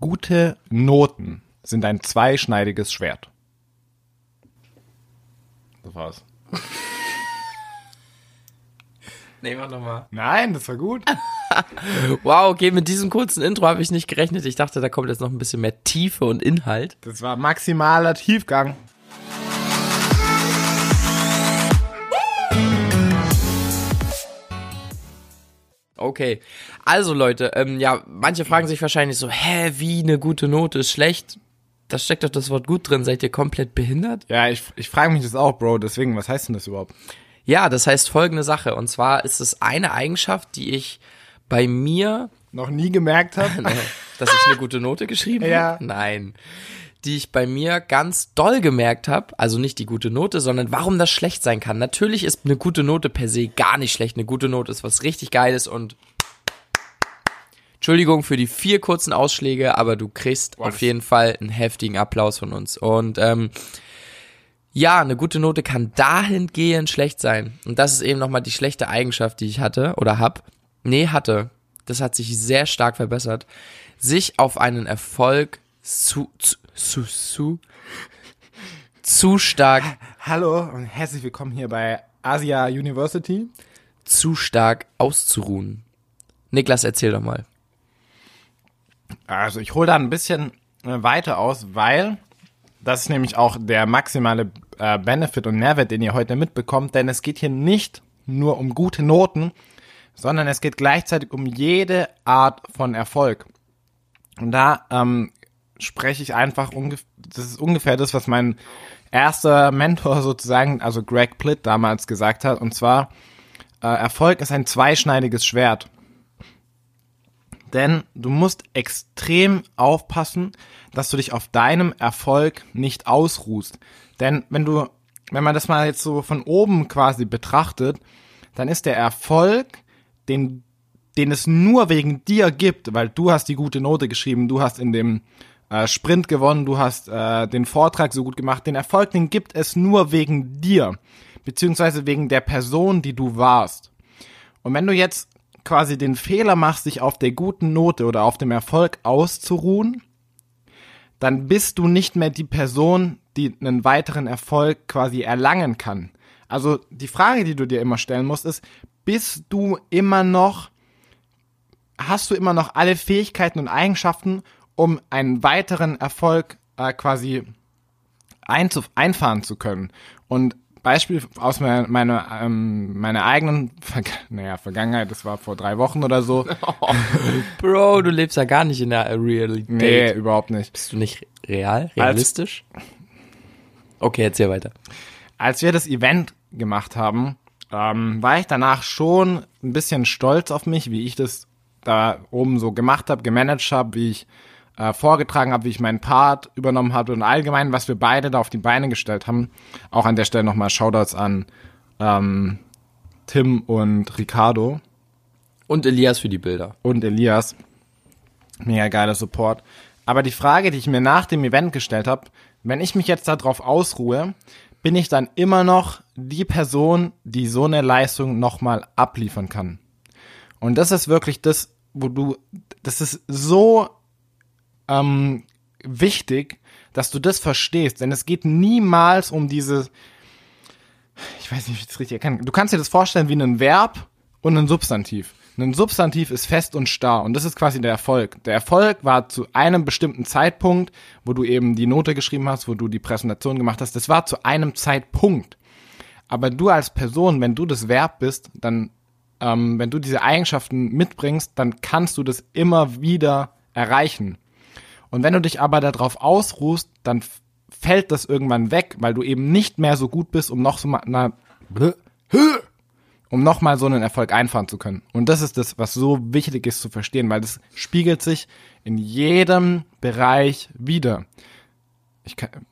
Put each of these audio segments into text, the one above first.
Gute Noten sind ein zweischneidiges Schwert. Das war's. Nee, mach nochmal. Nein, das war gut. Wow, okay, mit diesem kurzen Intro habe ich nicht gerechnet. Ich dachte, da kommt jetzt noch ein bisschen mehr Tiefe und Inhalt. Das war maximaler Tiefgang. Okay, also Leute, ähm, ja, manche fragen sich wahrscheinlich so, hä, wie eine gute Note ist schlecht? Da steckt doch das Wort gut drin. Seid ihr komplett behindert? Ja, ich, ich frage mich das auch, Bro. Deswegen, was heißt denn das überhaupt? Ja, das heißt folgende Sache. Und zwar ist es eine Eigenschaft, die ich bei mir, Noch nie gemerkt habe. dass ich eine gute Note geschrieben Ja. habe? Nein. Die ich bei mir ganz doll gemerkt habe, also nicht die gute Note, sondern warum das schlecht sein kann. Natürlich ist eine gute Note per se gar nicht schlecht. Eine gute Note ist was richtig Geiles und Entschuldigung für die vier kurzen Ausschläge, aber du kriegst auf das- jeden Fall einen heftigen Applaus von uns. Und ähm, ja, eine gute Note kann dahingehend schlecht sein. Und das ist eben nochmal die schlechte Eigenschaft, die ich hatte oder hab. Nee, hatte. Das hat sich sehr stark verbessert. Sich auf einen Erfolg zu, zu, zu, zu, zu stark, Hallo und herzlich willkommen hier bei Asia University. zu stark auszuruhen. Niklas, erzähl doch mal. Also ich hole da ein bisschen äh, weiter aus, weil das ist nämlich auch der maximale äh, Benefit und Mehrwert, den ihr heute mitbekommt, denn es geht hier nicht nur um gute Noten, sondern es geht gleichzeitig um jede Art von Erfolg. Und da ähm, spreche ich einfach ungefähr, das ist ungefähr das, was mein erster Mentor sozusagen, also Greg Plitt damals gesagt hat, und zwar, äh, Erfolg ist ein zweischneidiges Schwert. Denn du musst extrem aufpassen, dass du dich auf deinem Erfolg nicht ausruhst. Denn wenn du, wenn man das mal jetzt so von oben quasi betrachtet, dann ist der Erfolg, den, den es nur wegen dir gibt, weil du hast die gute Note geschrieben, du hast in dem äh, Sprint gewonnen, du hast äh, den Vortrag so gut gemacht, den Erfolg, den gibt es nur wegen dir, beziehungsweise wegen der Person, die du warst. Und wenn du jetzt quasi den Fehler machst, dich auf der guten Note oder auf dem Erfolg auszuruhen, dann bist du nicht mehr die Person, die einen weiteren Erfolg quasi erlangen kann. Also die Frage, die du dir immer stellen musst, ist, bist du immer noch, hast du immer noch alle Fähigkeiten und Eigenschaften, um einen weiteren Erfolg äh, quasi einfahren zu können? Und Beispiel aus meiner, meiner, ähm, meiner eigenen, Verga naja, Vergangenheit, das war vor drei Wochen oder so. Bro, du lebst ja gar nicht in der Realität. Nee, überhaupt nicht. Bist du nicht real, realistisch? Okay, erzähl weiter. Als wir das Event gemacht haben, ähm, war ich danach schon ein bisschen stolz auf mich, wie ich das da oben so gemacht habe, gemanagt habe, wie ich äh, vorgetragen habe, wie ich meinen Part übernommen habe und allgemein, was wir beide da auf die Beine gestellt haben. Auch an der Stelle nochmal Shoutouts an ähm, Tim und Ricardo Und Elias für die Bilder. und Elias. Mega geiler Support. Aber die Frage, die ich mir nach dem Event gestellt habe, wenn ich mich jetzt darauf ausruhe, bin ich dann immer noch die Person, die so eine Leistung nochmal abliefern kann. Und das ist wirklich das, wo du, das ist so ähm, wichtig, dass du das verstehst. Denn es geht niemals um diese, ich weiß nicht, wie ich das richtig erkennen. Du kannst dir das vorstellen wie ein Verb und ein Substantiv. Ein Substantiv ist fest und starr und das ist quasi der Erfolg. Der Erfolg war zu einem bestimmten Zeitpunkt, wo du eben die Note geschrieben hast, wo du die Präsentation gemacht hast. Das war zu einem Zeitpunkt. Aber du als Person, wenn du das Verb bist, dann, ähm, wenn du diese Eigenschaften mitbringst, dann kannst du das immer wieder erreichen. Und wenn du dich aber darauf ausruhst, dann fällt das irgendwann weg, weil du eben nicht mehr so gut bist, um noch so mal, na, um noch mal so einen Erfolg einfahren zu können. Und das ist das, was so wichtig ist zu verstehen, weil das spiegelt sich in jedem Bereich wieder. Ich kann,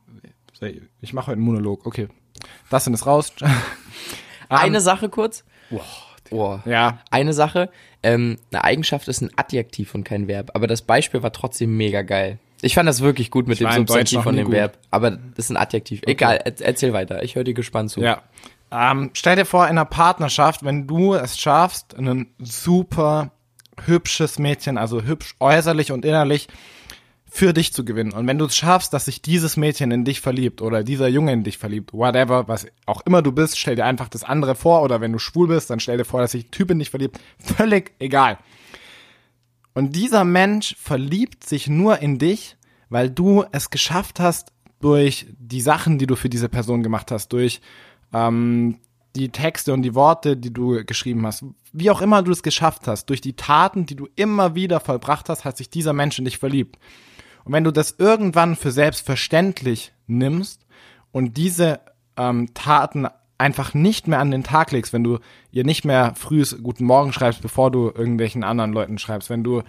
ich mache heute einen Monolog, okay. Das sind es raus. Eine Sache kurz. Oh. ja, Eine Sache, ähm, eine Eigenschaft ist ein Adjektiv und kein Verb, aber das Beispiel war trotzdem mega geil. Ich fand das wirklich gut mit dem Substantiv nie dem gut. Verb, aber das ist ein Adjektiv. Egal, er erzähl weiter. Ich höre dir gespannt zu. Ja. Ähm, stell dir vor, in einer Partnerschaft, wenn du es schaffst, ein super hübsches Mädchen, also hübsch äußerlich und innerlich, für dich zu gewinnen. Und wenn du es schaffst, dass sich dieses Mädchen in dich verliebt oder dieser Junge in dich verliebt, whatever, was auch immer du bist, stell dir einfach das andere vor. Oder wenn du schwul bist, dann stell dir vor, dass sich ein Typ in dich verliebt. Völlig egal. Und dieser Mensch verliebt sich nur in dich, weil du es geschafft hast, durch die Sachen, die du für diese Person gemacht hast, durch ähm, die Texte und die Worte, die du geschrieben hast, wie auch immer du es geschafft hast, durch die Taten, die du immer wieder vollbracht hast, hat sich dieser Mensch in dich verliebt. Und wenn du das irgendwann für selbstverständlich nimmst und diese ähm, Taten einfach nicht mehr an den Tag legst, wenn du ihr nicht mehr frühes Guten Morgen schreibst, bevor du irgendwelchen anderen Leuten schreibst, wenn du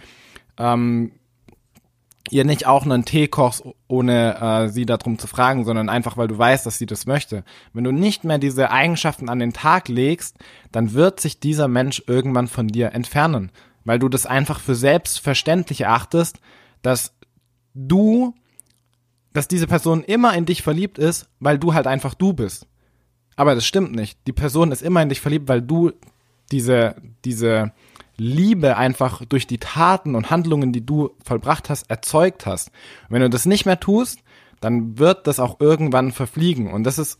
ähm, ihr nicht auch einen Tee kochst, ohne äh, sie darum zu fragen, sondern einfach, weil du weißt, dass sie das möchte. Wenn du nicht mehr diese Eigenschaften an den Tag legst, dann wird sich dieser Mensch irgendwann von dir entfernen, weil du das einfach für selbstverständlich erachtest, dass du, dass diese Person immer in dich verliebt ist, weil du halt einfach du bist. Aber das stimmt nicht. Die Person ist immer in dich verliebt, weil du diese, diese Liebe einfach durch die Taten und Handlungen, die du vollbracht hast, erzeugt hast. Und wenn du das nicht mehr tust, dann wird das auch irgendwann verfliegen. Und das ist,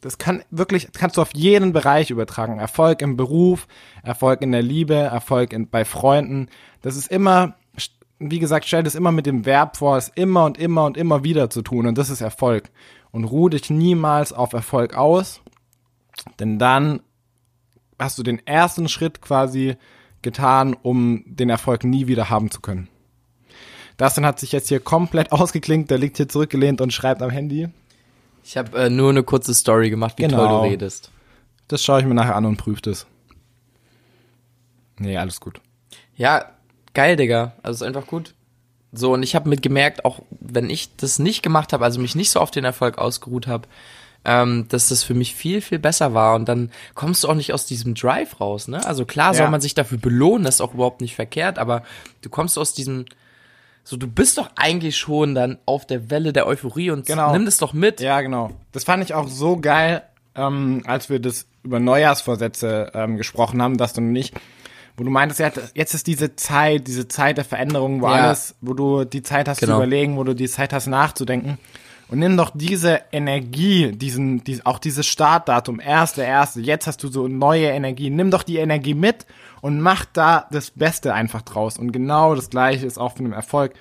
das kann wirklich, kannst du auf jeden Bereich übertragen. Erfolg im Beruf, Erfolg in der Liebe, Erfolg in, bei Freunden. Das ist immer, wie gesagt, stell das immer mit dem Verb vor, es immer und immer und immer wieder zu tun. Und das ist Erfolg. Und ruh dich niemals auf Erfolg aus, denn dann hast du den ersten Schritt quasi getan, um den Erfolg nie wieder haben zu können. Dustin hat sich jetzt hier komplett ausgeklinkt, der liegt hier zurückgelehnt und schreibt am Handy. Ich habe äh, nur eine kurze Story gemacht, wie Genau. toll du redest. Das schaue ich mir nachher an und prüfe das. Nee, alles gut. Ja, geil, Digga. Also ist einfach gut. So, und ich habe mit gemerkt, auch wenn ich das nicht gemacht habe, also mich nicht so auf den Erfolg ausgeruht habe, ähm, dass das für mich viel, viel besser war. Und dann kommst du auch nicht aus diesem Drive raus, ne? Also klar soll Ja. man sich dafür belohnen, das ist auch überhaupt nicht verkehrt, aber du kommst aus diesem, so du bist doch eigentlich schon dann auf der Welle der Euphorie und Genau. nimm das doch mit. Ja, genau. Das fand ich auch so geil, ähm, als wir das über Neujahrsvorsätze ähm, gesprochen haben, dass du nicht, wo du meintest, jetzt ist diese Zeit, diese Zeit der Veränderung, wo Ja. alles, wo du die Zeit hast Genau. zu überlegen, wo du die Zeit hast nachzudenken. Und nimm doch diese Energie, diesen, dies, auch dieses Startdatum, erste, erste, jetzt hast du so neue Energie, nimm doch die Energie mit und mach da das Beste einfach draus. Und genau das gleiche ist auch von dem Erfolg.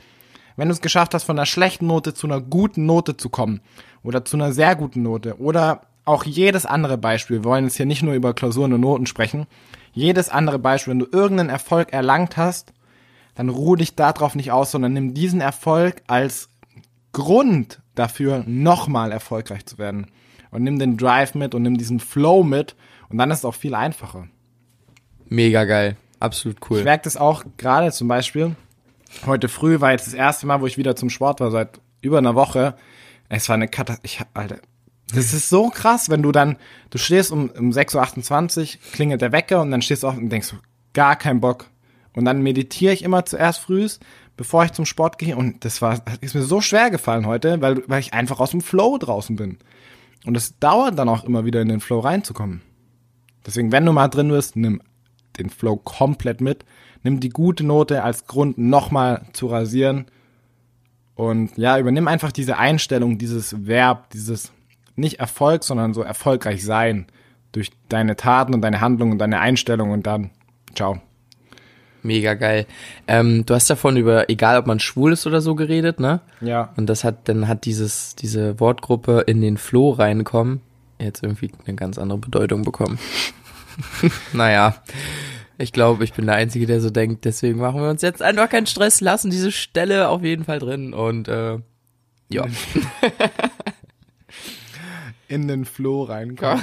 Wenn du es geschafft hast, von einer schlechten Note zu einer guten Note zu kommen oder zu einer sehr guten Note oder auch jedes andere Beispiel, wir wollen jetzt hier nicht nur über Klausuren und Noten sprechen, jedes andere Beispiel, wenn du irgendeinen Erfolg erlangt hast, dann ruh dich darauf nicht aus, sondern nimm diesen Erfolg als Grund dafür, nochmal erfolgreich zu werden. Und nimm den Drive mit und nimm diesen Flow mit und dann ist es auch viel einfacher. Mega geil. Absolut cool. Ich merke das auch gerade zum Beispiel. Heute früh war jetzt das erste Mal, wo ich wieder zum Sport war, seit über einer Woche. Es war eine Katastrophe. Alter, das ist so krass, wenn du dann, du stehst um, um 6.28 Uhr, klingelt der Wecker und dann stehst du auf und denkst, gar kein Bock. Und dann meditiere ich immer zuerst frühs, bevor ich zum Sport gehe. Und das war, ist mir so schwer gefallen heute, weil, weil ich einfach aus dem Flow draußen bin. Und es dauert dann auch immer wieder in den Flow reinzukommen. Deswegen, wenn du mal drin bist, nimm den Flow komplett mit. Nimm die gute Note als Grund nochmal zu rasieren. Und ja, übernimm einfach diese Einstellung, dieses Verb, dieses nicht Erfolg, sondern so erfolgreich sein. Durch deine Taten und deine Handlungen und deine Einstellung und dann, ciao. Mega geil. Ähm, du hast davon über, egal ob man schwul ist oder so geredet, ne? Ja. Und das hat, dann hat dieses, diese Wortgruppe in den Floh reinkommen, jetzt irgendwie eine ganz andere Bedeutung bekommen. naja. Ich glaube, ich bin der Einzige, der so denkt, deswegen machen wir uns jetzt einfach keinen Stress, lassen diese Stelle auf jeden Fall drin und äh, ja. In den Flow reinkommen.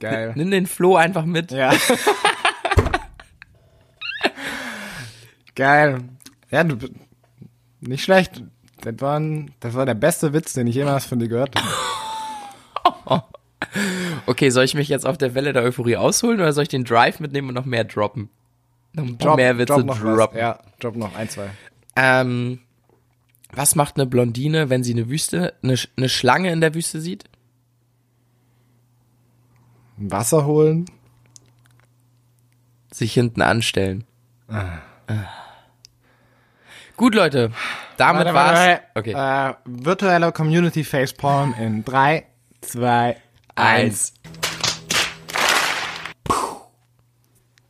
Geil. Nimm den Floh einfach mit. Ja. Geil. Ja, du, nicht schlecht. Das war, ein, das war der beste Witz, den ich jemals von dir gehört habe. Okay, soll ich mich jetzt auf der Welle der Euphorie ausholen oder soll ich den Drive mitnehmen und noch mehr droppen? Noch paar mehr Witze drop noch was. droppen. Ja, drop noch ein, zwei. Ähm, was macht eine Blondine, wenn sie eine Wüste, eine, eine Schlange in der Wüste sieht? Wasser holen. Sich hinten anstellen. Ah. Ah. Gut, Leute. Damit Warte, war's. warte, Okay. Äh, virtuelle Community Facepalm in 3, 2, 1.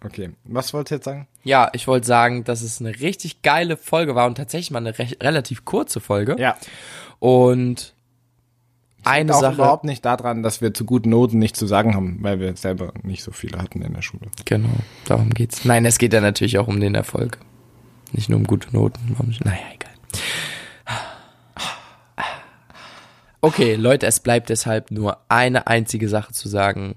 Okay, was wolltest du jetzt sagen? Ja, ich wollte sagen, dass es eine richtig geile Folge war und tatsächlich mal eine relativ kurze Folge. Ja. Und eine auch Sache. überhaupt nicht daran, dass wir zu guten Noten nichts zu sagen haben, weil wir selber nicht so viele hatten in der Schule. Genau, darum geht's. Nein, es geht ja natürlich auch um den Erfolg. Nicht nur um gute Noten. Naja, egal. Okay, Leute, es bleibt deshalb nur eine einzige Sache zu sagen.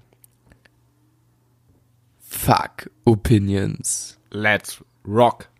Fuck Opinions. Let's rock.